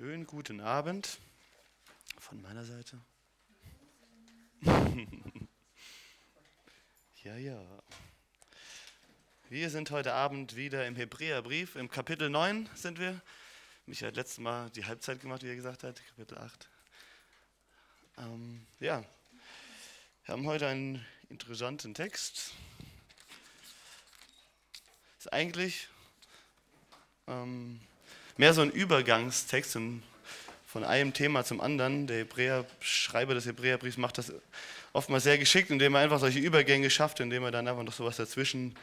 Schönen guten Abend von meiner Seite. ja, ja. Wir sind heute Abend wieder im Hebräerbrief, im Kapitel 9 sind wir. Mich hat letztes Mal die Halbzeit gemacht, wie er gesagt hat, Kapitel 8. Ähm, ja, wir haben heute einen interessanten Text. Ist eigentlich ähm, mehr so ein Übergangstext von einem Thema zum anderen. Der Hebräer, Schreiber des Hebräerbriefs macht das oftmals sehr geschickt, indem er einfach solche Übergänge schafft, indem er dann einfach noch sowas dazwischen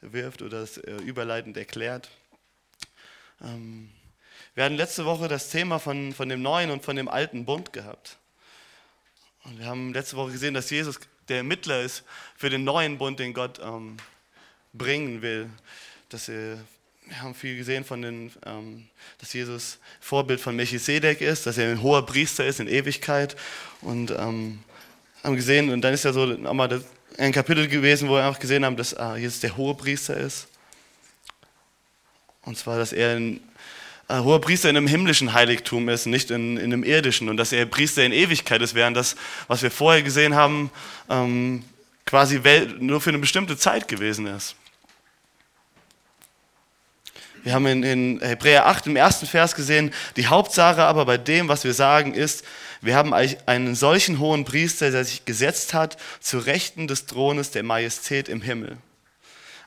wirft oder es äh, überleitend erklärt. Ähm, wir hatten letzte Woche das Thema von, von dem neuen und von dem alten Bund gehabt. Und wir haben letzte Woche gesehen, dass Jesus der Mittler ist für den neuen Bund, den Gott ähm, bringen will. Dass er wir haben viel gesehen von den, ähm, dass Jesus Vorbild von Melchisedek ist, dass er ein hoher Priester ist in Ewigkeit. Und ähm, haben gesehen und dann ist ja so nochmal ein Kapitel gewesen, wo wir einfach gesehen haben, dass äh, Jesus der hohe Priester ist. Und zwar, dass er ein äh, hoher Priester in einem himmlischen Heiligtum ist, nicht in, in einem irdischen. Und dass er Priester in Ewigkeit ist, während das, was wir vorher gesehen haben, ähm, quasi nur für eine bestimmte Zeit gewesen ist. Wir haben in, in Hebräer 8 im ersten Vers gesehen, die Hauptsache aber bei dem, was wir sagen, ist, wir haben einen solchen hohen Priester, der sich gesetzt hat zu Rechten des Thrones der Majestät im Himmel.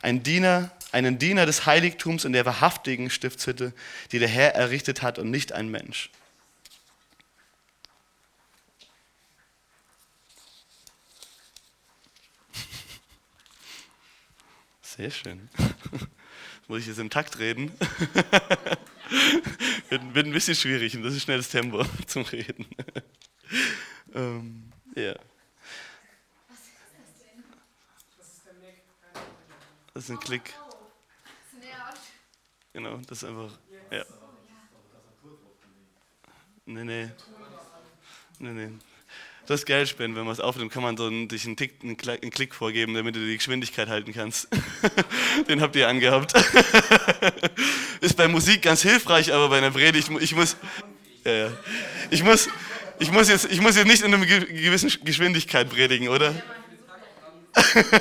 Ein Diener, einen Diener des Heiligtums in der wahrhaftigen Stiftshütte, die der Herr errichtet hat und nicht ein Mensch. Sehr schön muss ich jetzt im Takt reden. wird, wird, ein bisschen schwierig und das ist schnelles Tempo zum Reden. ähm, ja. Das ist ein Klick. Genau, das ist einfach. Ja. Nee, nee. Nee, nee. Das Geld spenden, wenn man es aufnimmt, kann man so einen, dich einen, Tick, einen, Klick vorgeben, damit du die Geschwindigkeit halten kannst. Den habt ihr angehabt. ist bei Musik ganz hilfreich, aber bei einer Predigt, ich muss, ja, ja. ich muss, ich muss jetzt, ich muss jetzt nicht in einer gewissen Geschwindigkeit predigen, oder?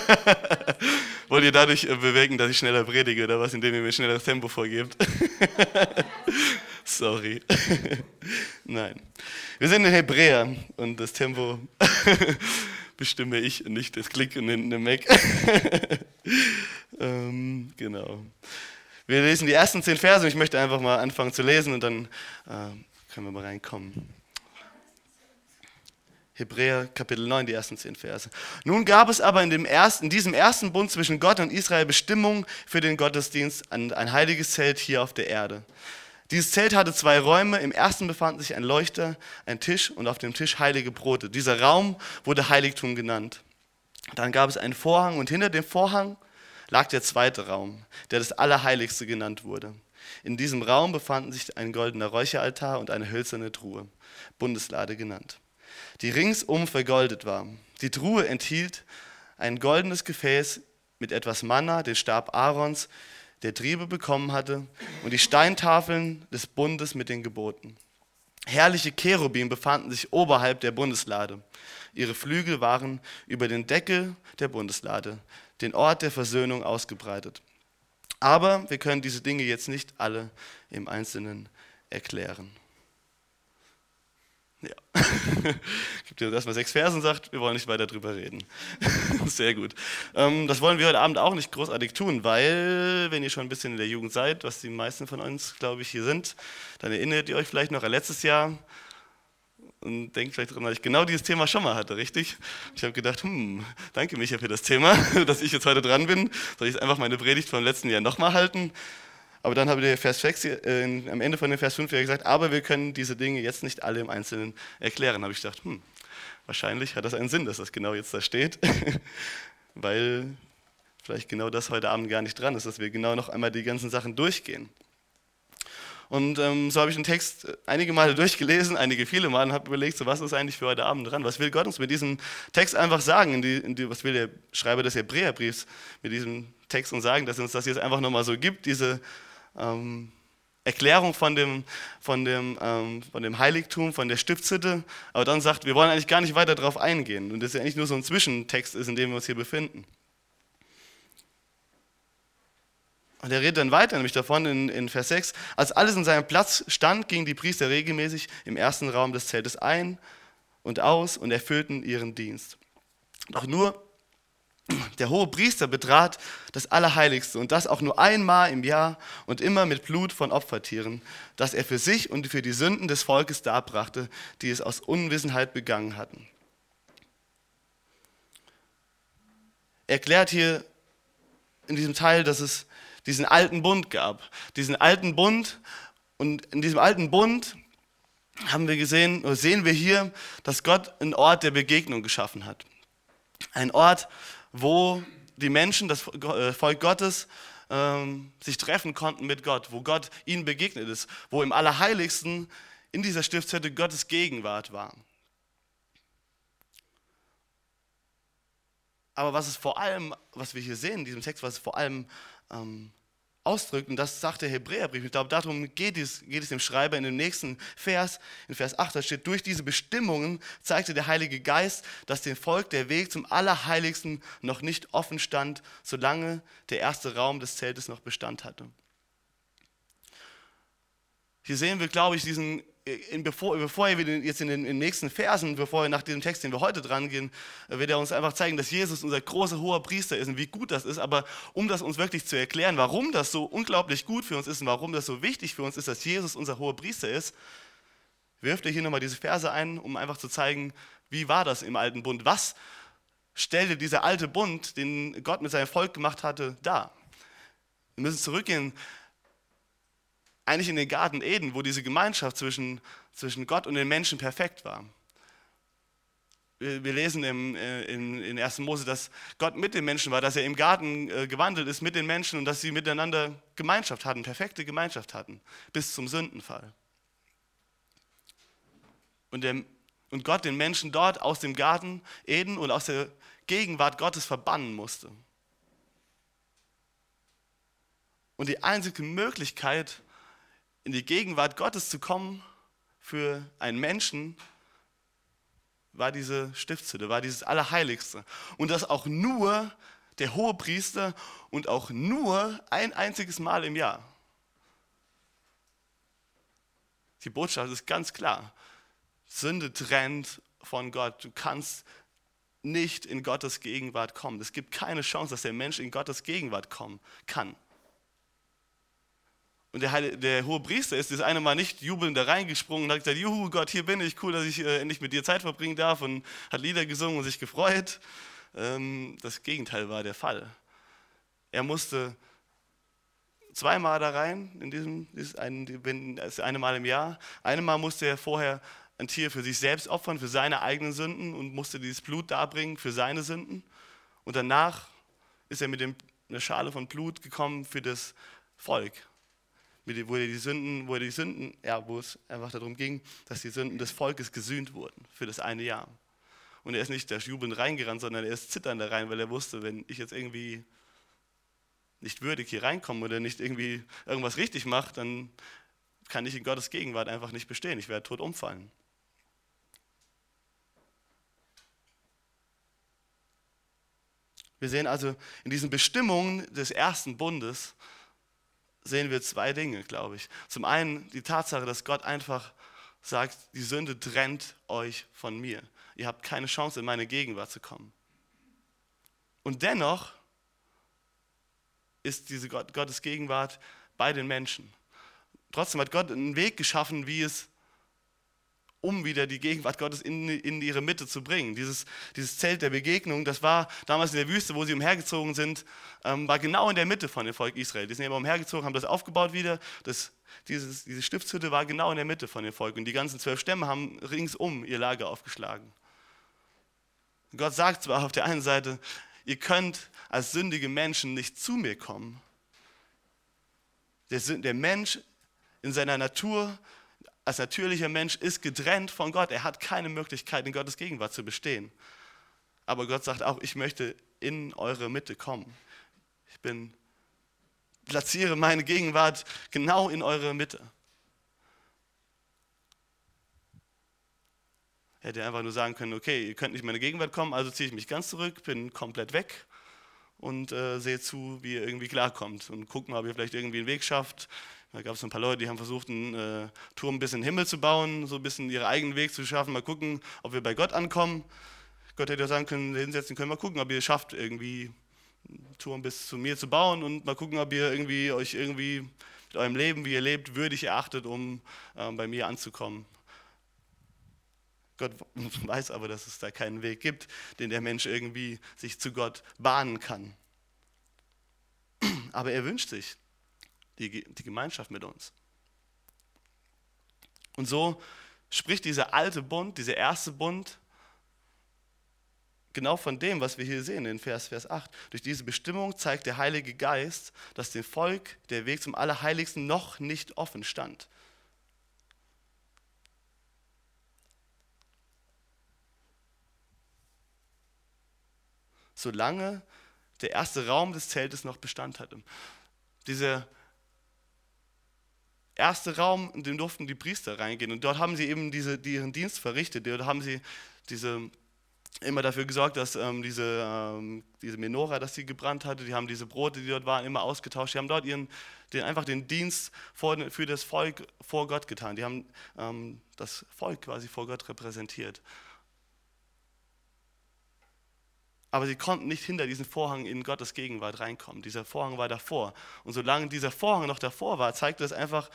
Wollt ihr dadurch äh, bewegen, dass ich schneller predige oder was, indem ihr mir schnelleres Tempo vorgebt? Sorry. Nein. Wir sind in Hebräer und das Tempo bestimme ich und nicht das Klick und in Mac. ähm, genau. Wir lesen die ersten zehn Verse und ich möchte einfach mal anfangen zu lesen und dann äh, können wir mal reinkommen. Hebräer Kapitel 9, die ersten zehn Verse. Nun gab es aber in, dem ersten, in diesem ersten Bund zwischen Gott und Israel Bestimmungen für den Gottesdienst, ein, ein heiliges Zelt hier auf der Erde. Dieses Zelt hatte zwei Räume. Im ersten befand sich ein Leuchter, ein Tisch und auf dem Tisch heilige Brote. Dieser Raum wurde Heiligtum genannt. Dann gab es einen Vorhang und hinter dem Vorhang lag der zweite Raum, der das Allerheiligste genannt wurde. In diesem Raum befanden sich ein goldener Räucheraltar und eine hölzerne Truhe, Bundeslade genannt, die ringsum vergoldet war. Die Truhe enthielt ein goldenes Gefäß mit etwas Manna, den Stab Aarons, der Triebe bekommen hatte, und die Steintafeln des Bundes mit den Geboten. Herrliche Cherubim befanden sich oberhalb der Bundeslade. Ihre Flügel waren über den Deckel der Bundeslade, den Ort der Versöhnung ausgebreitet. Aber wir können diese Dinge jetzt nicht alle im Einzelnen erklären. Ja. Gibt dir erstmal sechs Versen sagt, wir wollen nicht weiter drüber reden. Sehr gut. Ähm, das wollen wir heute Abend auch nicht großartig tun, weil, wenn ihr schon ein bisschen in der Jugend seid, was die meisten von uns, glaube ich, hier sind, dann erinnert ihr euch vielleicht noch an letztes Jahr und denkt vielleicht daran, dass ich genau dieses Thema schon mal hatte, richtig? Ich habe gedacht, hm, danke Micha für das Thema, dass ich jetzt heute dran bin. Soll ich einfach meine Predigt vom letzten Jahr nochmal halten? Aber dann habe der Vers 6, äh, am Ende von dem Vers 5 gesagt, aber wir können diese Dinge jetzt nicht alle im Einzelnen erklären. Da habe ich gedacht, hm, wahrscheinlich hat das einen Sinn, dass das genau jetzt da steht, weil vielleicht genau das heute Abend gar nicht dran ist, dass wir genau noch einmal die ganzen Sachen durchgehen. Und ähm, so habe ich den Text einige Male durchgelesen, einige viele Male und habe überlegt, so was ist eigentlich für heute Abend dran? Was will Gott uns mit diesem Text einfach sagen? In die, in die, was will der Schreiber des Hebräerbriefs mit diesem Text uns sagen, dass uns das jetzt einfach nochmal so gibt, diese ähm, Erklärung von dem, von, dem, ähm, von dem Heiligtum, von der Stiftshütte, aber dann sagt, wir wollen eigentlich gar nicht weiter darauf eingehen und das ja eigentlich nur so ein Zwischentext ist, in dem wir uns hier befinden. Und er redet dann weiter, nämlich davon in, in Vers 6, als alles in seinem Platz stand, gingen die Priester regelmäßig im ersten Raum des Zeltes ein und aus und erfüllten ihren Dienst. Doch nur der hohe Priester betrat das Allerheiligste und das auch nur einmal im Jahr und immer mit Blut von Opfertieren, das er für sich und für die Sünden des Volkes darbrachte, die es aus Unwissenheit begangen hatten. Er erklärt hier in diesem Teil, dass es diesen alten Bund gab. Diesen alten Bund und in diesem alten Bund haben wir gesehen, oder sehen wir hier, dass Gott einen Ort der Begegnung geschaffen hat. Ein Ort, wo die Menschen, das äh, Volk Gottes, ähm, sich treffen konnten mit Gott, wo Gott ihnen begegnet ist, wo im Allerheiligsten in dieser Stiftshütte Gottes Gegenwart war. Aber was es vor allem, was wir hier sehen in diesem Text, was es vor allem ähm, ausdrückt, und das sagt der Hebräerbrief, ich glaube, darum geht es, geht es dem Schreiber in dem nächsten Vers, in Vers 8, da steht, durch diese Bestimmungen zeigte der Heilige Geist, dass dem Volk der Weg zum Allerheiligsten noch nicht offen stand, solange der erste Raum des Zeltes noch Bestand hatte. Hier sehen wir, glaube ich, diesen in, bevor, bevor er jetzt in den, in den, nächsten Versen, bevor er nach dem Text, den wir heute dran gehen, äh, wird er uns einfach zeigen, dass Jesus unser großer hoher Priester ist und wie gut das ist. Aber um das uns wirklich zu erklären, warum das so unglaublich gut für uns ist und warum das so wichtig für uns ist, dass Jesus unser hoher Priester ist, wirft er hier nochmal diese Verse ein, um einfach zu zeigen, wie war das im alten Bund? Was stellte dieser alte Bund, den Gott mit seinem Volk gemacht hatte, dar? Wir müssen zurückgehen eigentlich in den Garten Eden, wo diese Gemeinschaft zwischen, zwischen Gott und den Menschen perfekt war. Wir, wir lesen im, äh, in, in 1. Mose, dass Gott mit den Menschen war, dass er im Garten äh, gewandelt ist mit den Menschen und dass sie miteinander Gemeinschaft hatten, perfekte Gemeinschaft hatten, bis zum Sündenfall. Und, der, und Gott den Menschen dort aus dem Garten Eden und aus der Gegenwart Gottes verbannen musste. Und die einzige Möglichkeit, in die Gegenwart Gottes zu kommen für einen Menschen, war diese Stiftshütte, war dieses Allerheiligste. Und das auch nur der hohe Priester und auch nur ein einziges Mal im Jahr. Die Botschaft ist ganz klar. Sünde trennt von Gott. Du kannst nicht in Gottes Gegenwart kommen. Es gibt keine Chance, dass der Mensch in Gottes Gegenwart kommen kann. Und der, Heilige, der hohe Priester ist das eine Mal nicht jubelnd da reingesprungen und hat gesagt, juhu Gott, hier bin ich, cool, dass ich äh, endlich mit dir Zeit verbringen darf und hat Lieder gesungen und sich gefreut. Ähm, das Gegenteil war der Fall. Er musste zweimal da rein, in diesem, das eine Mal im Jahr. Einmal musste er vorher ein Tier für sich selbst opfern, für seine eigenen Sünden und musste dieses Blut darbringen für seine Sünden. Und danach ist er mit dem, einer Schale von Blut gekommen für das Volk wo er die Sünden, wo die Sünden, ja, wo es einfach darum ging, dass die Sünden des Volkes gesühnt wurden für das eine Jahr. Und er ist nicht der jubelnd reingerannt, sondern er ist zitternd da rein, weil er wusste, wenn ich jetzt irgendwie nicht würdig hier reinkomme oder nicht irgendwie irgendwas richtig mache, dann kann ich in Gottes Gegenwart einfach nicht bestehen. Ich werde tot umfallen. Wir sehen also in diesen Bestimmungen des ersten Bundes, sehen wir zwei Dinge, glaube ich. Zum einen die Tatsache, dass Gott einfach sagt, die Sünde trennt euch von mir. Ihr habt keine Chance, in meine Gegenwart zu kommen. Und dennoch ist diese Gottes Gegenwart bei den Menschen. Trotzdem hat Gott einen Weg geschaffen, wie es um wieder die Gegenwart Gottes in, in ihre Mitte zu bringen. Dieses, dieses Zelt der Begegnung, das war damals in der Wüste, wo sie umhergezogen sind, ähm, war genau in der Mitte von dem Volk Israel. Die sind immer umhergezogen, haben das aufgebaut wieder. Das, dieses, diese Stiftshütte war genau in der Mitte von dem Volk. Und die ganzen zwölf Stämme haben ringsum ihr Lager aufgeschlagen. Gott sagt zwar auf der einen Seite, ihr könnt als sündige Menschen nicht zu mir kommen. Der, der Mensch in seiner Natur als natürlicher Mensch ist getrennt von Gott. Er hat keine Möglichkeit, in Gottes Gegenwart zu bestehen. Aber Gott sagt auch, ich möchte in eure Mitte kommen. Ich bin platziere meine Gegenwart genau in eure Mitte. Hätte einfach nur sagen können, okay, ihr könnt nicht in meine Gegenwart kommen, also ziehe ich mich ganz zurück, bin komplett weg und äh, sehe zu, wie ihr irgendwie klarkommt und guckt mal, ob ihr vielleicht irgendwie einen Weg schafft. Da gab es ein paar Leute, die haben versucht, einen äh, Turm bis in den Himmel zu bauen, so ein bisschen ihren eigenen Weg zu schaffen, mal gucken, ob wir bei Gott ankommen. Gott hätte ja sagen können, hinsetzen können, mal gucken, ob ihr es schafft, irgendwie einen Turm bis zu mir zu bauen und mal gucken, ob ihr irgendwie euch irgendwie mit eurem Leben, wie ihr lebt, würdig erachtet, um äh, bei mir anzukommen. Gott weiß aber, dass es da keinen Weg gibt, den der Mensch irgendwie sich zu Gott bahnen kann. Aber er wünscht sich die, die Gemeinschaft mit uns. Und so spricht dieser alte Bund, dieser erste Bund, genau von dem, was wir hier sehen in Vers, Vers 8. Durch diese Bestimmung zeigt der Heilige Geist, dass dem Volk der Weg zum Allerheiligsten noch nicht offen stand. solange der erste Raum des Zeltes noch Bestand hatte. Dieser erste Raum, in den durften die Priester reingehen und dort haben sie eben diese, die ihren Dienst verrichtet. Dort haben sie diese, immer dafür gesorgt, dass ähm, diese, ähm, diese Menora, dass sie gebrannt hatte, die haben diese Brote, die dort waren, immer ausgetauscht. Die haben dort ihren, den, einfach den Dienst vor, für das Volk vor Gott getan. Die haben ähm, das Volk quasi vor Gott repräsentiert. Aber sie konnten nicht hinter diesen Vorhang in Gottes Gegenwart reinkommen. Dieser Vorhang war davor. Und solange dieser Vorhang noch davor war, zeigte es einfach,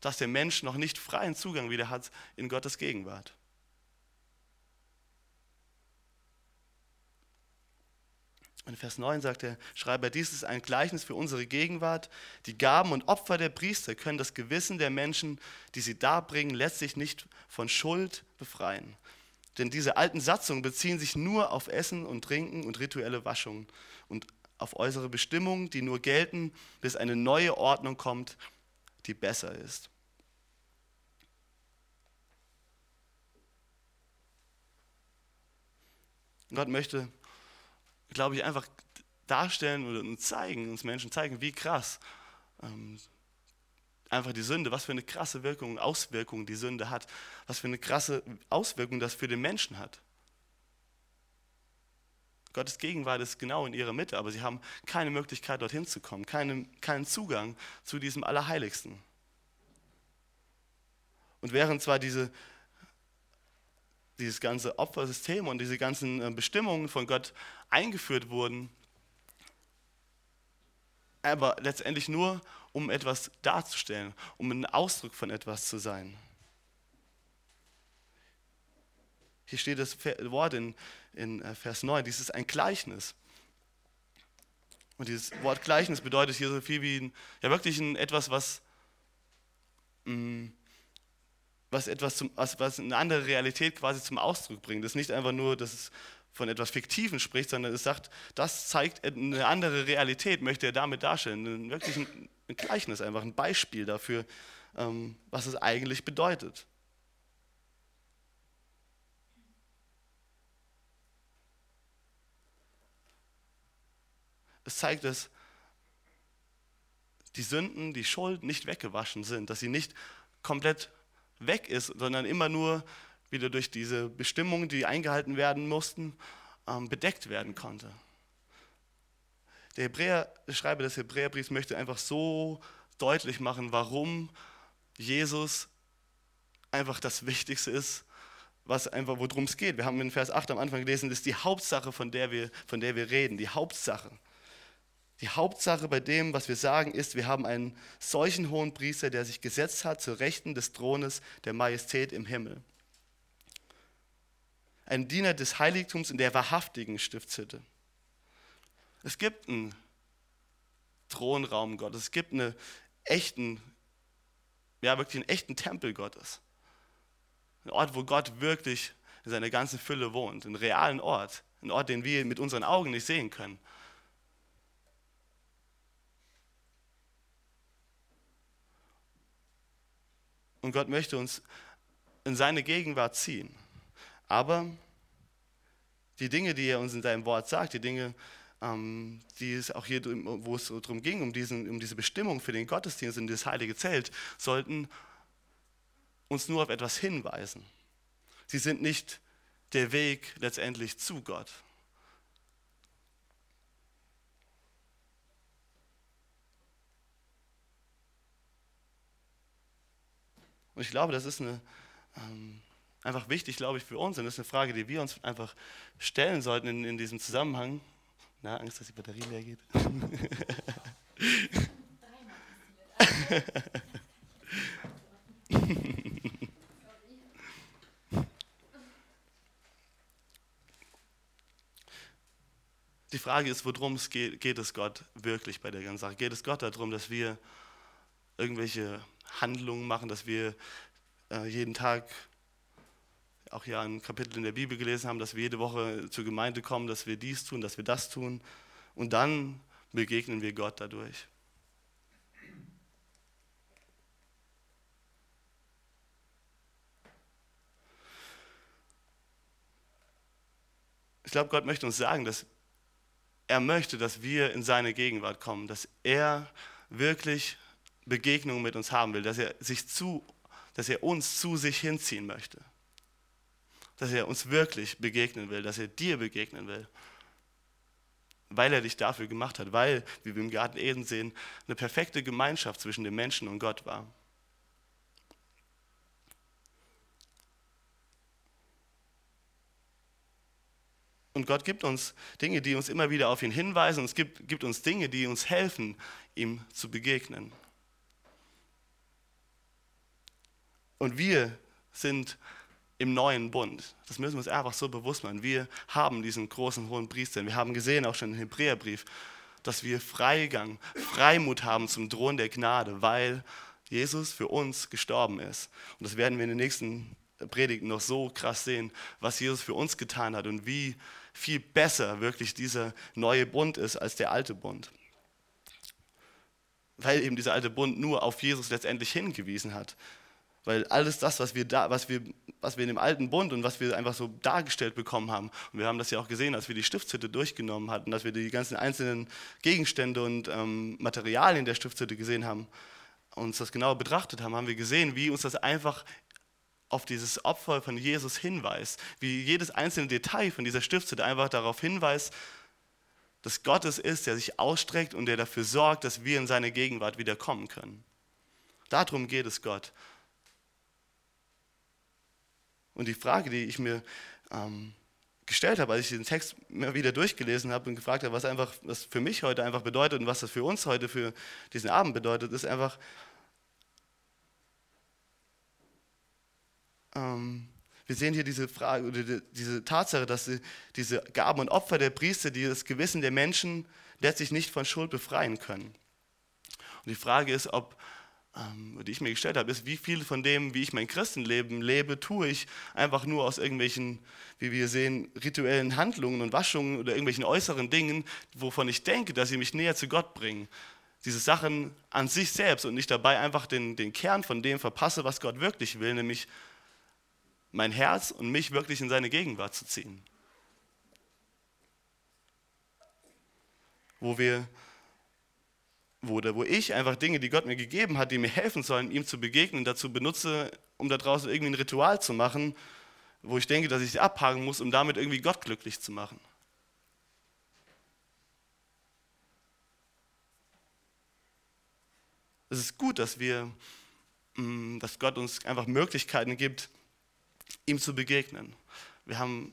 dass der Mensch noch nicht freien Zugang wieder hat in Gottes Gegenwart. In Vers 9 sagt der Schreiber, dies ist ein Gleichnis für unsere Gegenwart. Die Gaben und Opfer der Priester können das Gewissen der Menschen, die sie darbringen, letztlich nicht von Schuld befreien. Denn diese alten Satzungen beziehen sich nur auf Essen und Trinken und rituelle Waschungen und auf äußere Bestimmungen, die nur gelten, bis eine neue Ordnung kommt, die besser ist. Gott möchte, glaube ich, einfach darstellen oder uns zeigen, uns Menschen zeigen, wie krass ähm, einfach die Sünde, was für eine krasse Wirkung und Auswirkung die Sünde hat, was für eine krasse Auswirkung das für den Menschen hat. Gottes Gegenwart ist genau in ihrer Mitte, aber sie haben keine Möglichkeit, dorthin zu kommen, keinen, keinen Zugang zu diesem Allerheiligsten. Und während zwar diese, dieses ganze Opfersystem und diese ganzen äh, Bestimmungen von Gott eingeführt wurden, aber letztendlich nur, um etwas darzustellen, um ein Ausdruck von etwas zu sein. Hier steht das Wort in, in äh, Vers 9, dies ist ein Gleichnis. Und dieses Wort Gleichnis bedeutet hier so viel wie ein, ja wirklich ein, etwas, was, mm, was, etwas zum, was, was eine andere Realität quasi zum Ausdruck bringt. Das ist nicht einfach nur, dass es von etwas Fiktiven spricht, sondern es sagt, das zeigt eine andere Realität, möchte er damit darstellen. Wirklich ein, ein Gleichnis, einfach ein Beispiel dafür, ähm, was es eigentlich bedeutet. Es zeigt, dass die Sünden, die Schuld nicht weggewaschen sind, dass sie nicht komplett weg ist, sondern immer nur wieder durch diese Bestimmungen, die eingehalten werden mussten, ähm, bedeckt werden konnte. Der Hebräer, Schreiber des Hebräerbriefs möchte einfach so deutlich machen, warum Jesus einfach das Wichtigste ist, was einfach, worum es geht. Wir haben in Vers 8 am Anfang gelesen, das ist die Hauptsache, von der wir, von der wir reden, die Hauptsache. Die Hauptsache bei dem, was wir sagen, ist, wir haben einen solchen hohen Priester, der sich gesetzt hat zur Rechten des Thrones der Majestät im Himmel ein Diener des Heiligtums in der wahrhaftigen Stiftshütte. Es gibt einen Thronraum Gottes, es gibt einen echten, ja wirklich einen echten Tempel Gottes. Ein Ort, wo Gott wirklich in seiner ganzen Fülle wohnt, einen realen Ort, ein Ort, den wir mit unseren Augen nicht sehen können. Und Gott möchte uns in seine Gegenwart ziehen. Aber die Dinge, die er uns in seinem Wort sagt, die Dinge, ähm, die es auch hier, wo es darum ging, um, diesen, um diese Bestimmung für den Gottesdienst in das heilige Zelt, sollten uns nur auf etwas hinweisen. Sie sind nicht der Weg letztendlich zu Gott. Und ich glaube, das ist eine, ähm, einfach wichtig, glaube ich, für uns. Und das ist eine Frage, die wir uns einfach stellen sollten in, in diesem Zusammenhang. Na, Angst, dass die Batterie leer geht. Die Frage ist, worum es geht, geht es Gott wirklich bei der ganzen Sache? Geht es Gott darum, dass wir irgendwelche Handlungen machen, dass wir äh, jeden Tag auch ja ein Kapitel in der Bibel gelesen haben, dass wir jede Woche zur Gemeinde kommen, dass wir dies tun, dass wir das tun. Und dann begegnen wir Gott dadurch. Ich glaube, Gott möchte uns sagen, dass er möchte, dass wir in seine Gegenwart kommen, dass er wirklich Begegnungen mit uns haben will, dass er, sich zu, dass er uns zu sich hinziehen möchte dass er uns wirklich begegnen will, dass er dir begegnen will. Weil er dich dafür gemacht hat, weil, wie wir im Garten Eden sehen, eine perfekte Gemeinschaft zwischen dem Menschen und Gott war. Und Gott gibt uns Dinge, die uns immer wieder auf ihn hinweisen. Und es gibt, gibt uns Dinge, die uns helfen, ihm zu begegnen. Und wir sind im neuen Bund. Das müssen wir uns einfach so bewusst machen. Wir haben diesen großen hohen Priester. Wir haben gesehen, auch schon im Hebräerbrief, dass wir Freigang, Freimut haben zum Thron der Gnade, weil Jesus für uns gestorben ist. Und das werden wir in den nächsten Predigten noch so krass sehen, was Jesus für uns getan hat und wie viel besser wirklich dieser neue Bund ist als der alte Bund. Weil eben dieser alte Bund nur auf Jesus letztendlich hingewiesen hat. Weil alles das, was wir, da, was, wir, was wir in dem alten Bund und was wir einfach so dargestellt bekommen haben, und wir haben das ja auch gesehen, als wir die Stiftshütte durchgenommen hatten, dass wir die ganzen einzelnen Gegenstände und ähm, Materialien der Stiftshütte gesehen haben, uns das genauer betrachtet haben, haben wir gesehen, wie uns das einfach auf dieses Opfer von Jesus hinweist, wie jedes einzelne Detail von dieser Stiftshütte einfach darauf hinweist, dass Gott es ist, der sich ausstreckt und der dafür sorgt, dass wir in seine Gegenwart wieder kommen können. Darum geht es Gott. Und die Frage, die ich mir ähm, gestellt habe, als ich den Text immer wieder durchgelesen habe und gefragt habe, was einfach was für mich heute einfach bedeutet und was das für uns heute für diesen Abend bedeutet, ist einfach, ähm, wir sehen hier diese Frage oder diese Tatsache, dass diese Gaben und Opfer der Priester, die das Gewissen der Menschen letztlich nicht von Schuld befreien können. Und die Frage ist, ob die ich mir gestellt habe, ist, wie viel von dem, wie ich mein Christenleben lebe, tue ich einfach nur aus irgendwelchen, wie wir sehen, rituellen Handlungen und Waschungen oder irgendwelchen äußeren Dingen, wovon ich denke, dass sie mich näher zu Gott bringen. Diese Sachen an sich selbst und nicht dabei einfach den, den Kern von dem verpasse, was Gott wirklich will, nämlich mein Herz und mich wirklich in seine Gegenwart zu ziehen. Wo wir wurde, wo ich einfach Dinge, die Gott mir gegeben hat, die mir helfen sollen, ihm zu begegnen, dazu benutze, um da draußen irgendwie ein Ritual zu machen, wo ich denke, dass ich sie abhaken muss, um damit irgendwie Gott glücklich zu machen. Es ist gut, dass wir, mm, dass Gott uns einfach Möglichkeiten gibt, ihm zu begegnen. Wir haben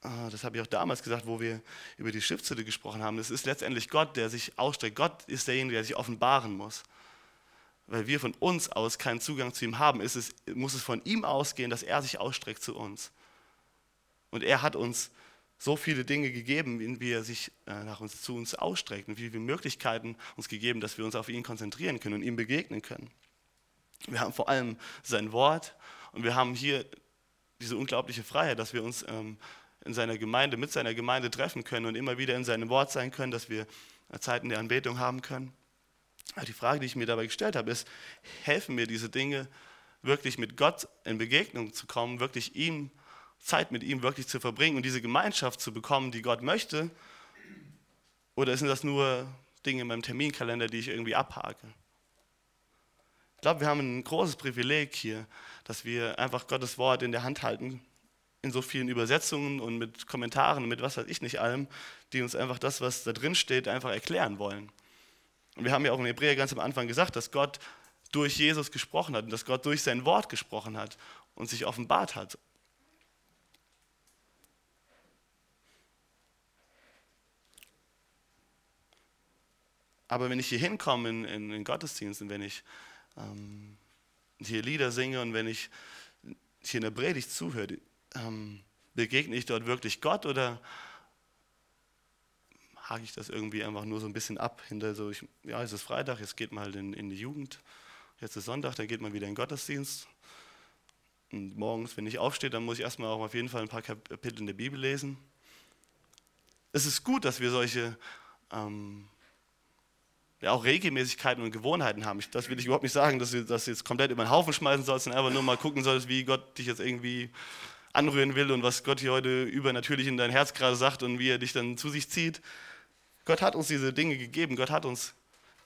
das habe ich auch damals gesagt, wo wir über die Stiftshütte gesprochen haben, es ist letztendlich Gott, der sich ausstreckt. Gott ist derjenige, der sich offenbaren muss. Weil wir von uns aus keinen Zugang zu ihm haben, es, muss es von ihm ausgehen, dass er sich ausstreckt zu uns. Und er hat uns so viele Dinge gegeben, wie er sich äh, nach uns zu uns ausstreckt und wie viele Möglichkeiten uns gegeben, dass wir uns auf ihn konzentrieren können und ihm begegnen können. Wir haben vor allem sein Wort und wir haben hier diese unglaubliche Freiheit, dass wir uns ähm, in seiner Gemeinde, mit seiner Gemeinde treffen können und immer wieder in seinem Wort sein können, dass wir Zeiten der Anbetung haben können. Aber die Frage, die ich mir dabei gestellt habe, ist, helfen mir diese Dinge, wirklich mit Gott in Begegnung zu kommen, wirklich ihm, Zeit mit ihm wirklich zu verbringen und diese Gemeinschaft zu bekommen, die Gott möchte, Oder sind das nur Dinge in meinem Terminkalender, die ich irgendwie abhake? Ich glaube, wir haben ein großes Privileg hier, dass wir einfach Gottes Wort in der Hand halten, in so vielen Übersetzungen und mit Kommentaren und mit was weiß ich nicht allem, die uns einfach das, was da drin steht, einfach erklären wollen. Und wir haben ja auch in Hebräer ganz am Anfang gesagt, dass Gott durch Jesus gesprochen hat und dass Gott durch sein Wort gesprochen hat und sich offenbart hat. Aber wenn ich hier hinkomme in, in, in Gottesdiensten, wenn ich ähm, hier Lieder singe und wenn ich hier in der Predigt zuhöre, ähm, begegne ich dort wirklich Gott oder hake ich das irgendwie einfach nur so ein bisschen ab hinter so, ich, ja, es ist Freitag, jetzt geht man halt in, in die Jugend, jetzt ist Sonntag, dann geht man wieder in den Gottesdienst. Und morgens, wenn ich aufstehe, dann muss ich erstmal auch auf jeden Fall ein paar Kapitel in der Bibel lesen. Es ist gut, dass wir solche ähm, ja, auch Regelmäßigkeiten und Gewohnheiten haben. Ich, das will ich überhaupt nicht sagen, dass du das jetzt komplett über den Haufen schmeißen sollst und einfach nur mal gucken sollst, wie Gott dich jetzt irgendwie anrühren will und was Gott hier heute übernatürlich in dein Herz gerade sagt und wie er dich dann zu sich zieht. Gott hat uns diese Dinge gegeben, Gott hat uns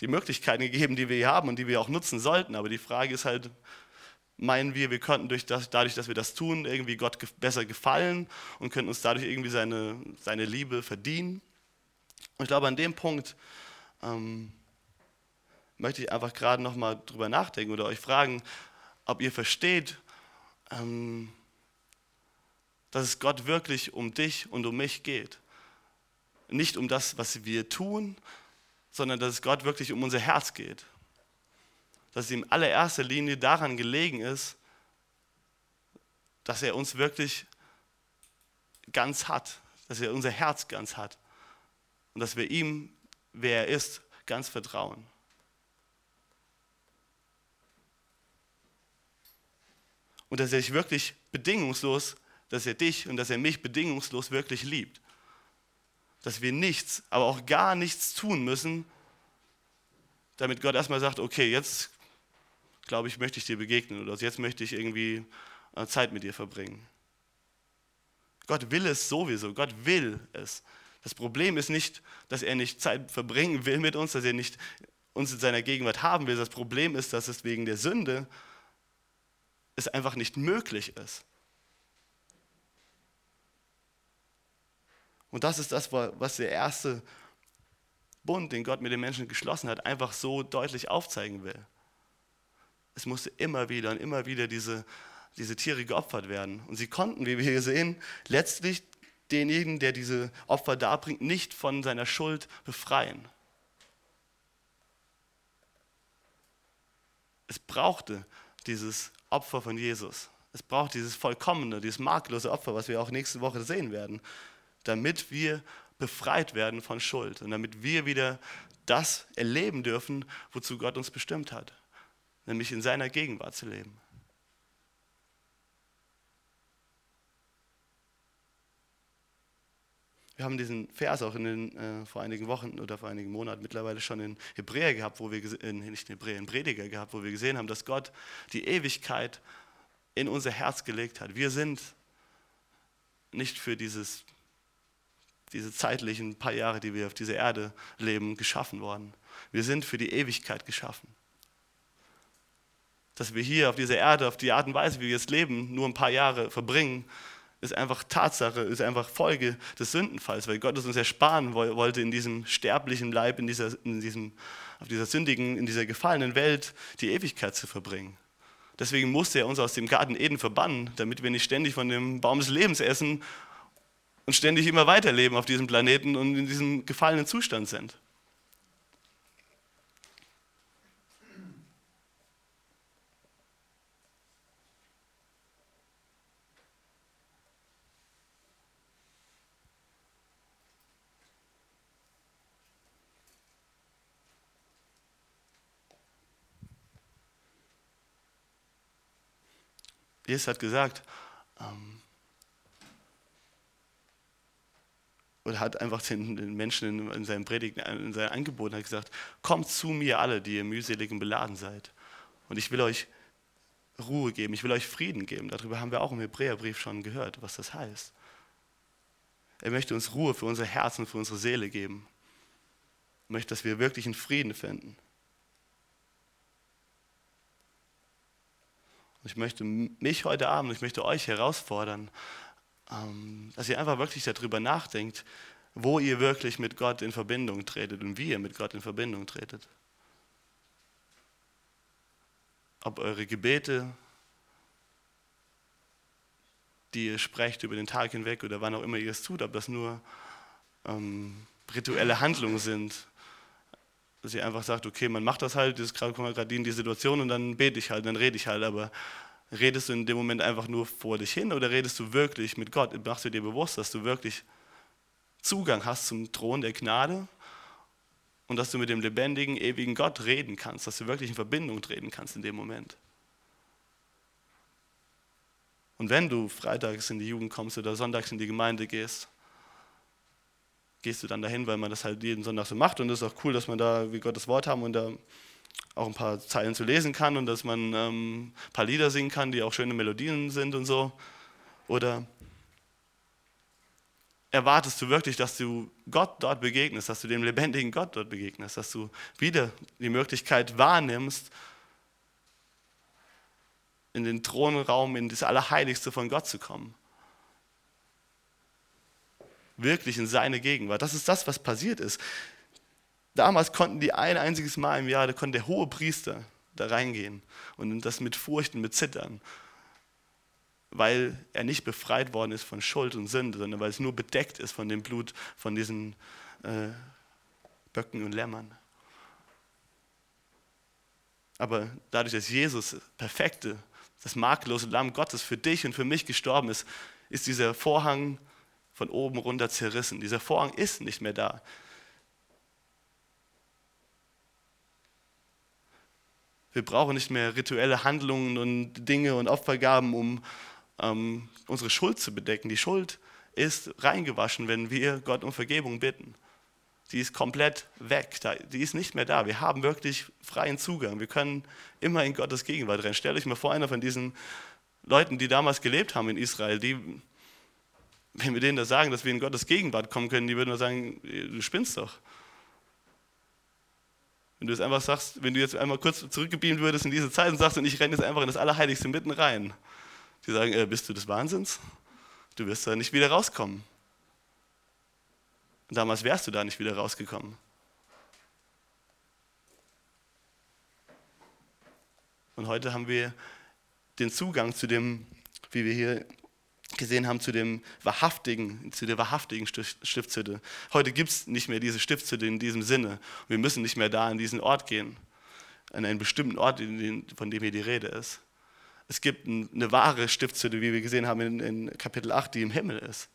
die Möglichkeiten gegeben, die wir hier haben und die wir auch nutzen sollten. Aber die Frage ist halt, meinen wir, wir könnten durch das, dadurch, dass wir das tun, irgendwie Gott besser gefallen und könnten uns dadurch irgendwie seine, seine Liebe verdienen? Und ich glaube, an dem Punkt ähm, möchte ich einfach gerade noch mal drüber nachdenken oder euch fragen, ob ihr versteht, ähm, dass es Gott wirklich um dich und um mich geht. Nicht um das, was wir tun, sondern dass es Gott wirklich um unser Herz geht. Dass es ihm allererster Linie daran gelegen ist, dass er uns wirklich ganz hat, dass er unser Herz ganz hat und dass wir ihm, wer er ist, ganz vertrauen. und dass er sich wirklich bedingungslos, dass er dich und dass er mich bedingungslos wirklich liebt. Dass wir nichts, aber auch gar nichts tun müssen, damit Gott erstmal sagt, okay, jetzt glaube ich, möchte ich dir begegnen oder jetzt möchte ich irgendwie äh, Zeit mit dir verbringen. Gott will es sowieso, Gott will es. Das Problem ist nicht, dass er nicht Zeit verbringen will mit uns, dass er nicht uns in seiner Gegenwart haben will. Das Problem ist, dass es wegen der Sünde es einfach nicht möglich ist. Und das ist das, was der erste Bund, den Gott mit den Menschen geschlossen hat, einfach so deutlich aufzeigen will. Es musste immer wieder und immer wieder diese, diese Tiere geopfert werden. Und sie konnten, wie wir hier sehen, letztlich denjenigen, der diese Opfer darbringt, nicht von seiner Schuld befreien. Es brauchte dieses Opfer von Jesus. Es braucht dieses vollkommene, dieses makellose Opfer, was wir auch nächste Woche sehen werden, damit wir befreit werden von Schuld und damit wir wieder das erleben dürfen, wozu Gott uns bestimmt hat, nämlich in seiner Gegenwart zu leben. Wir haben diesen Vers auch den, äh, vor einigen Wochen oder vor einigen Monaten mittlerweile schon in Hebräer gehabt, wo wir, in, nicht in Hebräer, in Prediger gehabt, wo wir gesehen haben, dass Gott die Ewigkeit in unser Herz gelegt hat. Wir sind nicht für dieses, diese zeitlichen paar Jahre, die wir auf dieser Erde leben, geschaffen worden. Wir sind für die Ewigkeit geschaffen. Dass wir hier auf dieser Erde, auf die Art und Weise, wie wir jetzt leben, nur ein paar Jahre verbringen, ist einfach Tatsache, ist einfach Folge des Sündenfalls, weil Gott es uns ersparen wollte, in diesem sterblichen Leib, in dieser, in diesem, auf dieser sündigen, in dieser gefallenen Welt die Ewigkeit zu verbringen. Deswegen musste er uns aus dem Garten Eden verbannen, damit wir nicht ständig von dem Baum des Lebens essen und ständig immer weiterleben auf diesem Planeten und in diesem gefallenen Zustand sind. Jesus hat gesagt, ähm, oder hat einfach den, den Menschen in, in seinen Predigten, in seinen Angeboten hat gesagt, kommt zu mir alle, die ihr mühselig und beladen seid. Und ich will euch Ruhe geben, ich will euch Frieden geben. Darüber haben wir auch im Hebräerbrief schon gehört, was das heißt. Er möchte uns Ruhe für unser Herz und für unsere Seele geben. möchte, dass wir wirklich einen Frieden finden. Ich möchte mich heute Abend, ich möchte euch herausfordern, dass ihr einfach wirklich darüber nachdenkt, wo ihr wirklich mit Gott in Verbindung tretet und wie ihr mit Gott in Verbindung tretet. Ob eure Gebete, die ihr sprecht über den Tag hinweg oder wann auch immer ihr es tut, ob das nur ähm, rituelle Handlungen sind, dass ihr einfach sagt, okay, man macht das halt, das ist gerade in die Situation und dann bete ich halt, dann rede ich halt, aber redest du in dem Moment einfach nur vor dich hin oder redest du wirklich mit Gott? Machst du dir bewusst, dass du wirklich Zugang hast zum Thron der Gnade und dass du mit dem lebendigen, ewigen Gott reden kannst, dass du wirklich in Verbindung treten kannst in dem Moment? Und wenn du freitags in die Jugend kommst oder sonntags in die Gemeinde gehst, gehst du dann dahin, weil man das halt jeden Sonntag so macht und es ist auch cool, dass man da wie Gottes Wort haben und da auch ein paar Zeilen zu lesen kann und dass man ähm, ein paar Lieder singen kann, die auch schöne Melodien sind und so. Oder erwartest du wirklich, dass du Gott dort begegnest, dass du dem lebendigen Gott dort begegnest, dass du wieder die Möglichkeit wahrnimmst, in den Thronraum, in das Allerheiligste von Gott zu kommen wirklich in seine Gegenwart. Das ist das, was passiert ist. Damals konnten die ein einziges Mal im Jahr, da konnte der hohe Priester da reingehen und das mit Furchten, mit Zittern, weil er nicht befreit worden ist von Schuld und Sünde, sondern weil es nur bedeckt ist von dem Blut von diesen äh, Böcken und Lämmern. Aber dadurch, dass Jesus perfekte, das makellose Lamm Gottes für dich und für mich gestorben ist, ist dieser Vorhang von oben runter zerrissen. Dieser Vorhang ist nicht mehr da. Wir brauchen nicht mehr rituelle Handlungen und Dinge und Opfergaben, um ähm, unsere Schuld zu bedecken. Die Schuld ist reingewaschen, wenn wir Gott um Vergebung bitten. Die ist komplett weg, die ist nicht mehr da. Wir haben wirklich freien Zugang. Wir können immer in Gottes Gegenwart rennen. Stell euch mal vor, einer von diesen Leuten, die damals gelebt haben in Israel, die wenn wir denen das sagen, dass wir in Gottes Gegenwart kommen können, die würden nur sagen, du spinnst doch. Wenn du es einfach sagst, wenn du jetzt einmal kurz zurückgebeamt würdest in diese Zeit und sagst, und ich renne jetzt einfach in das Allerheiligste mitten rein, die sagen, äh, bist du des Wahnsinns? Du wirst da nicht wieder rauskommen. Und damals wärst du da nicht wieder rausgekommen. Und heute haben wir den Zugang zu dem, wie wir hier gesehen haben, zu dem wahrhaftigen, zu der wahrhaftigen Stiftshütte. Heute gibt es nicht mehr diese Stiftshütte in diesem Sinne. Wir müssen nicht mehr da an diesen Ort gehen, an einen bestimmten Ort, von dem hier die Rede ist. Es gibt eine wahre Stiftshütte, wie wir gesehen haben in, in Kapitel 8, die im Himmel ist.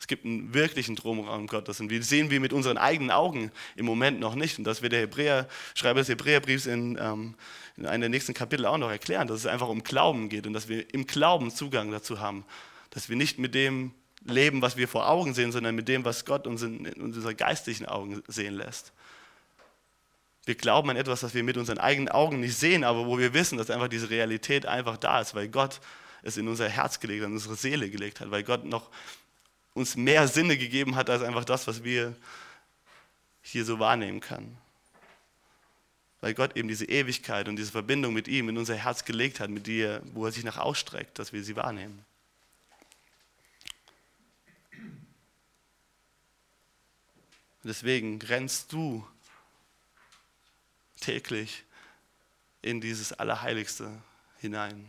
Es gibt einen wirklichen Drumraum Gottes und wir sehen wir mit unseren eigenen Augen im Moment noch nicht. Und das wird der Hebräer, Schreiber des Hebräerbriefs in, ähm, in einem der nächsten Kapitel auch noch erklären, dass es einfach um Glauben geht und dass wir im Glauben Zugang dazu haben. Dass wir nicht mit dem leben, was wir vor Augen sehen, sondern mit dem, was Gott uns in, in unseren geistlichen Augen sehen lässt. Wir glauben an etwas, das wir mit unseren eigenen Augen nicht sehen, aber wo wir wissen, dass einfach diese Realität einfach da ist, weil Gott es in unser Herz gelegt hat, in unsere Seele gelegt hat, weil Gott noch uns mehr Sinne gegeben hat als einfach das, was wir hier so wahrnehmen können. Weil Gott eben diese Ewigkeit und diese Verbindung mit ihm in unser Herz gelegt hat, mit dir, wo er sich nach ausstreckt, dass wir sie wahrnehmen. Deswegen rennst du täglich in dieses Allerheiligste hinein.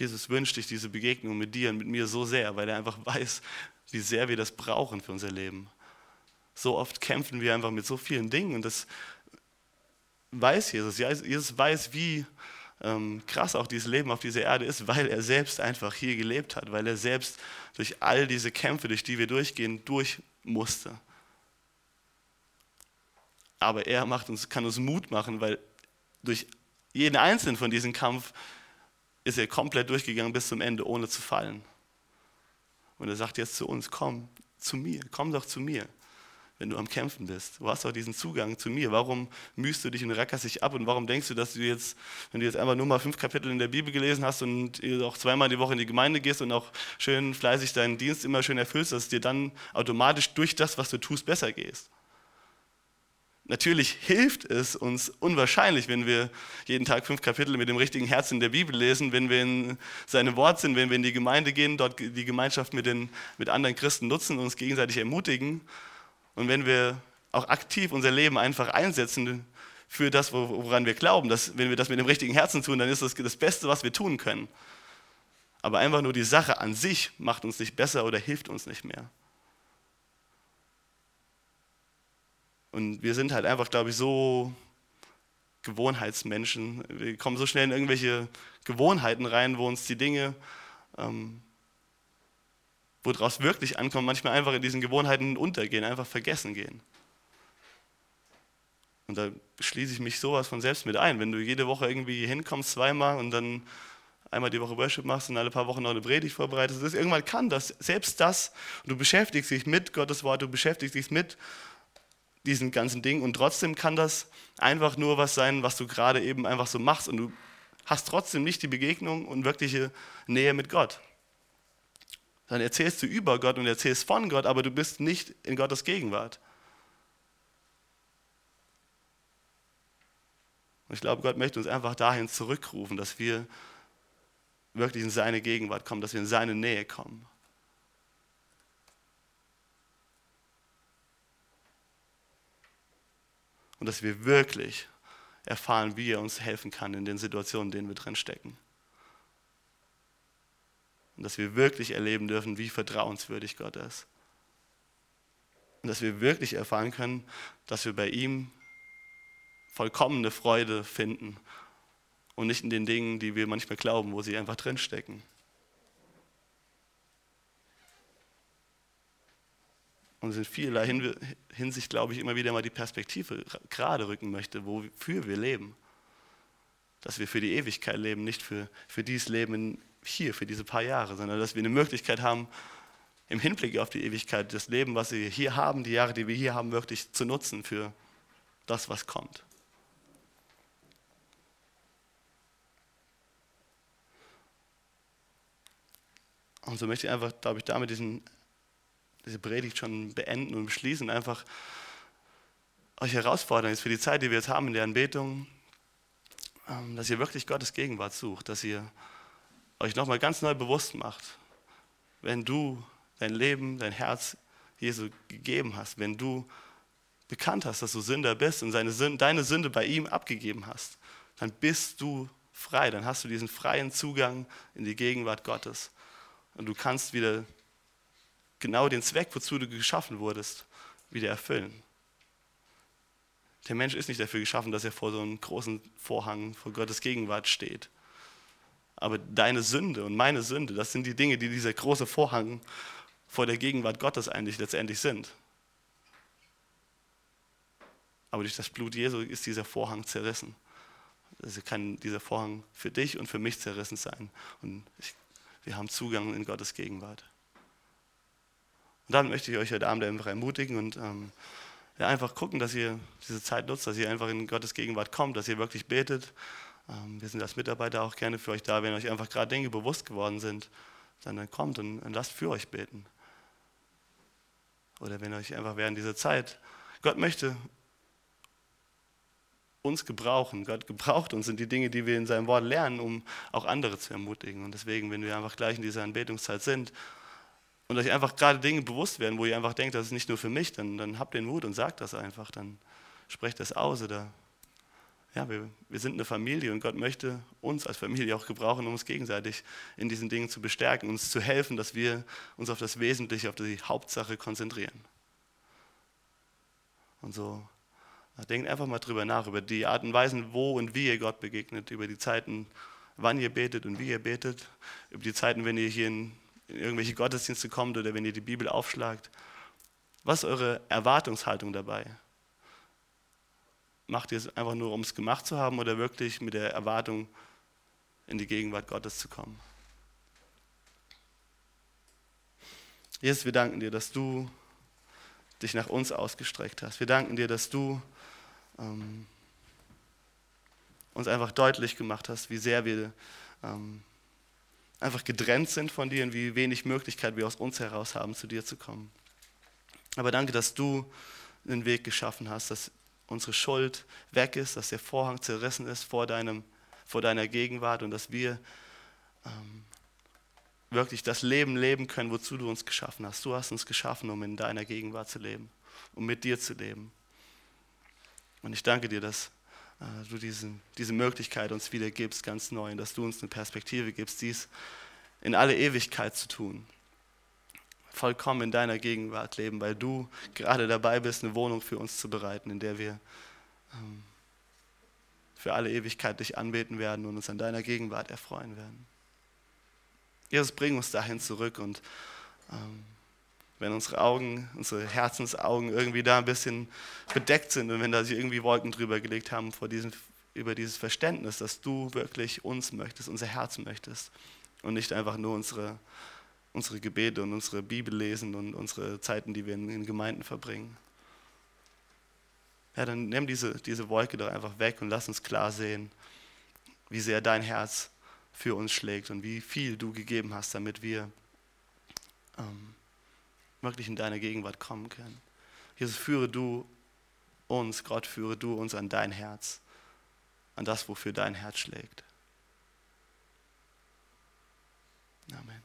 Jesus wünscht sich diese Begegnung mit dir und mit mir so sehr, weil er einfach weiß, wie sehr wir das brauchen für unser Leben. So oft kämpfen wir einfach mit so vielen Dingen und das weiß Jesus. Jesus weiß, wie ähm, krass auch dieses Leben auf dieser Erde ist, weil er selbst einfach hier gelebt hat, weil er selbst durch all diese Kämpfe, durch die wir durchgehen, durch musste. Aber er macht uns, kann uns Mut machen, weil durch jeden einzelnen von diesem Kampf ist er komplett durchgegangen bis zum Ende, ohne zu fallen. Und er sagt jetzt zu uns, komm zu mir, komm doch zu mir. wenn du am Kämpfen bist. Du hast auch diesen Zugang zu mir. Warum mühst du dich und rackerst dich ab und warum denkst du, dass du jetzt, wenn du jetzt einfach nur mal fünf Kapitel in der Bibel gelesen hast und auch zweimal die Woche in die Gemeinde gehst und auch schön fleißig deinen Dienst immer schön erfüllst, dass es dir dann automatisch durch das, was du tust, besser gehst? Natürlich hilft es uns unwahrscheinlich, wenn wir jeden Tag fünf Kapitel mit dem richtigen Herzen der Bibel lesen, wenn wir in seinem Wort sind, wenn wir in die Gemeinde gehen, dort die Gemeinschaft mit, den, mit anderen Christen nutzen uns gegenseitig ermutigen. Und wenn wir auch aktiv unser Leben einfach einsetzen für das, woran wir glauben, dass, wenn wir das mit dem richtigen Herzen tun, dann ist das das Beste, was wir tun können. Aber einfach nur die Sache an sich macht uns nicht besser oder hilft uns nicht mehr. Und wir sind halt einfach, glaube ich, so Gewohnheitsmenschen. Wir kommen so schnell in irgendwelche Gewohnheiten rein, wo uns die Dinge, ähm, woraus wirklich ankommt, manchmal einfach in diesen Gewohnheiten untergehen, einfach vergessen gehen. Und da schließe ich mich sowas von selbst mit ein. Wenn du jede Woche irgendwie hinkommst, zweimal und dann einmal die Woche Worship machst und alle paar Wochen noch eine Predigt vorbereitest, das irgendwann kann das, selbst das, du beschäftigst dich mit Gottes Wort, du beschäftigst dich mit diesen ganzen Dingen. Und trotzdem kann das einfach nur was sein, was du gerade eben einfach so machst. Und du hast trotzdem nicht die Begegnung und wirkliche Nähe mit Gott. Dann erzählst du über Gott und erzählst von Gott, aber du bist nicht in Gottes Gegenwart. Und ich glaube, Gott möchte uns einfach dahin zurückrufen, dass wir wirklich in seine Gegenwart kommen, dass wir in seine Nähe kommen. Und dass wir wirklich erfahren, wie er uns helfen kann in den Situationen, in denen wir drin stecken. Und dass wir wirklich erleben dürfen, wie vertrauenswürdig Gott ist. Und dass wir wirklich erfahren können, dass wir bei ihm vollkommene Freude finden und nicht in den Dingen, die wir manchmal glauben, wo sie einfach drinstecken. Und in vielerlei Hinsicht, glaube ich, immer wieder mal die Perspektive gerade rücken möchte, wofür wir leben. Dass wir für die Ewigkeit leben, nicht für, für dieses Leben hier, für diese paar Jahre, sondern dass wir eine Möglichkeit haben, im Hinblick auf die Ewigkeit, das Leben, was wir hier haben, die Jahre, die wir hier haben, wirklich zu nutzen für das, was kommt. Und so möchte ich einfach, glaube ich, damit diesen diese Predigt schon beenden und beschließen, einfach euch herausfordern jetzt für die Zeit, die wir jetzt haben in der Anbetung, ähm, dass ihr wirklich Gottes Gegenwart sucht, dass ihr euch nochmal ganz neu bewusst macht, wenn du dein Leben, dein Herz Jesu gegeben hast, wenn du bekannt hast, dass du Sünder bist und Sünde, deine Sünde bei ihm abgegeben hast, dann bist du frei, dann hast du diesen freien Zugang in die Gegenwart Gottes. Und du kannst wieder genau den Zweck, wozu du geschaffen wurdest, wieder erfüllen. Der Mensch ist nicht dafür geschaffen, dass er vor so einem großen Vorhang vor Gottes Gegenwart steht. Aber deine Sünde und meine Sünde, das sind die Dinge, die dieser große Vorhang vor der Gegenwart Gottes eigentlich letztendlich sind. Aber durch das Blut Jesu ist dieser Vorhang zerrissen. Also kann dieser Vorhang für dich und für mich zerrissen sein. Und ich, wir haben Zugang in Gottes Gegenwart. Und dann möchte ich euch heute Abend einfach ermutigen und ähm, ja, einfach gucken, dass ihr diese Zeit nutzt, dass ihr einfach in Gottes Gegenwart kommt, dass ihr wirklich betet. Ähm, wir sind als Mitarbeiter auch gerne für euch da, wenn euch einfach gerade Dinge bewusst geworden sind, dann, dann kommt und, und lasst für euch beten. Oder wenn euch einfach während dieser Zeit, Gott möchte uns gebrauchen. Gott gebraucht uns in die Dinge, die wir in seinem Wort lernen, um auch andere zu ermutigen. Und deswegen, wenn wir einfach gleich in dieser Anbetungszeit sind, und euch einfach gerade Dinge bewusst werden, wo ihr einfach denkt, das ist nicht nur für mich, dann, dann habt den Mut und sagt das einfach, dann sprecht das aus oder ja, wir, wir sind eine Familie und Gott möchte uns als Familie auch gebrauchen, um uns gegenseitig in diesen Dingen zu bestärken, uns zu helfen, dass wir uns auf das Wesentliche, auf die Hauptsache konzentrieren. Und so denkt einfach mal drüber nach, über die Art und Weisen, wo und wie ihr Gott begegnet, über die Zeiten, wann ihr betet und wie ihr betet, über die Zeiten, wenn ihr hier in in irgendwelche Gottesdienste kommt oder wenn ihr die Bibel aufschlagt. Was ist eure Erwartungshaltung dabei? Macht ihr es einfach nur, um es gemacht zu haben oder wirklich mit der Erwartung, in die Gegenwart Gottes zu kommen? Jesus, wir danken dir, dass du dich nach uns ausgestreckt hast. Wir danken dir, dass du ähm, uns einfach deutlich gemacht hast, wie sehr wir ähm, einfach getrennt sind von dir und wie wenig Möglichkeit wir aus uns heraus haben, zu dir zu kommen. Aber danke, dass du einen Weg geschaffen hast, dass unsere Schuld weg ist, dass der Vorhang zerrissen ist vor, deinem, vor deiner Gegenwart und dass wir ähm, wirklich das Leben leben können, wozu du uns geschaffen hast. Du hast uns geschaffen, um in deiner Gegenwart zu leben, um mit dir zu leben. Und ich danke dir, dass du diesen, diese Möglichkeit uns wieder gibst, ganz neu, und dass du uns eine Perspektive gibst, dies in alle Ewigkeit zu tun. Vollkommen in deiner Gegenwart leben, weil du gerade dabei bist, eine Wohnung für uns zu bereiten, in der wir ähm, für alle Ewigkeit dich anbeten werden und uns an deiner Gegenwart erfreuen werden. Jesus, bring uns dahin zurück und ähm, wenn unsere Augen, unsere Herzensaugen irgendwie da ein bisschen bedeckt sind und wenn da sich irgendwie Wolken drüber gelegt haben vor diesem, über dieses Verständnis, dass du wirklich uns möchtest, unser Herz möchtest und nicht einfach nur unsere, unsere Gebete und unsere Bibel lesen und unsere Zeiten, die wir in, in Gemeinden verbringen. Ja, dann nimm diese, diese Wolke doch einfach weg und lass uns klar sehen, wie sehr dein Herz für uns schlägt und wie viel du gegeben hast, damit wir ähm, wirklich in deine Gegenwart kommen können. Jesus, führe du uns, Gott, führe du uns an dein Herz, an das, wofür dein Herz schlägt. Amen.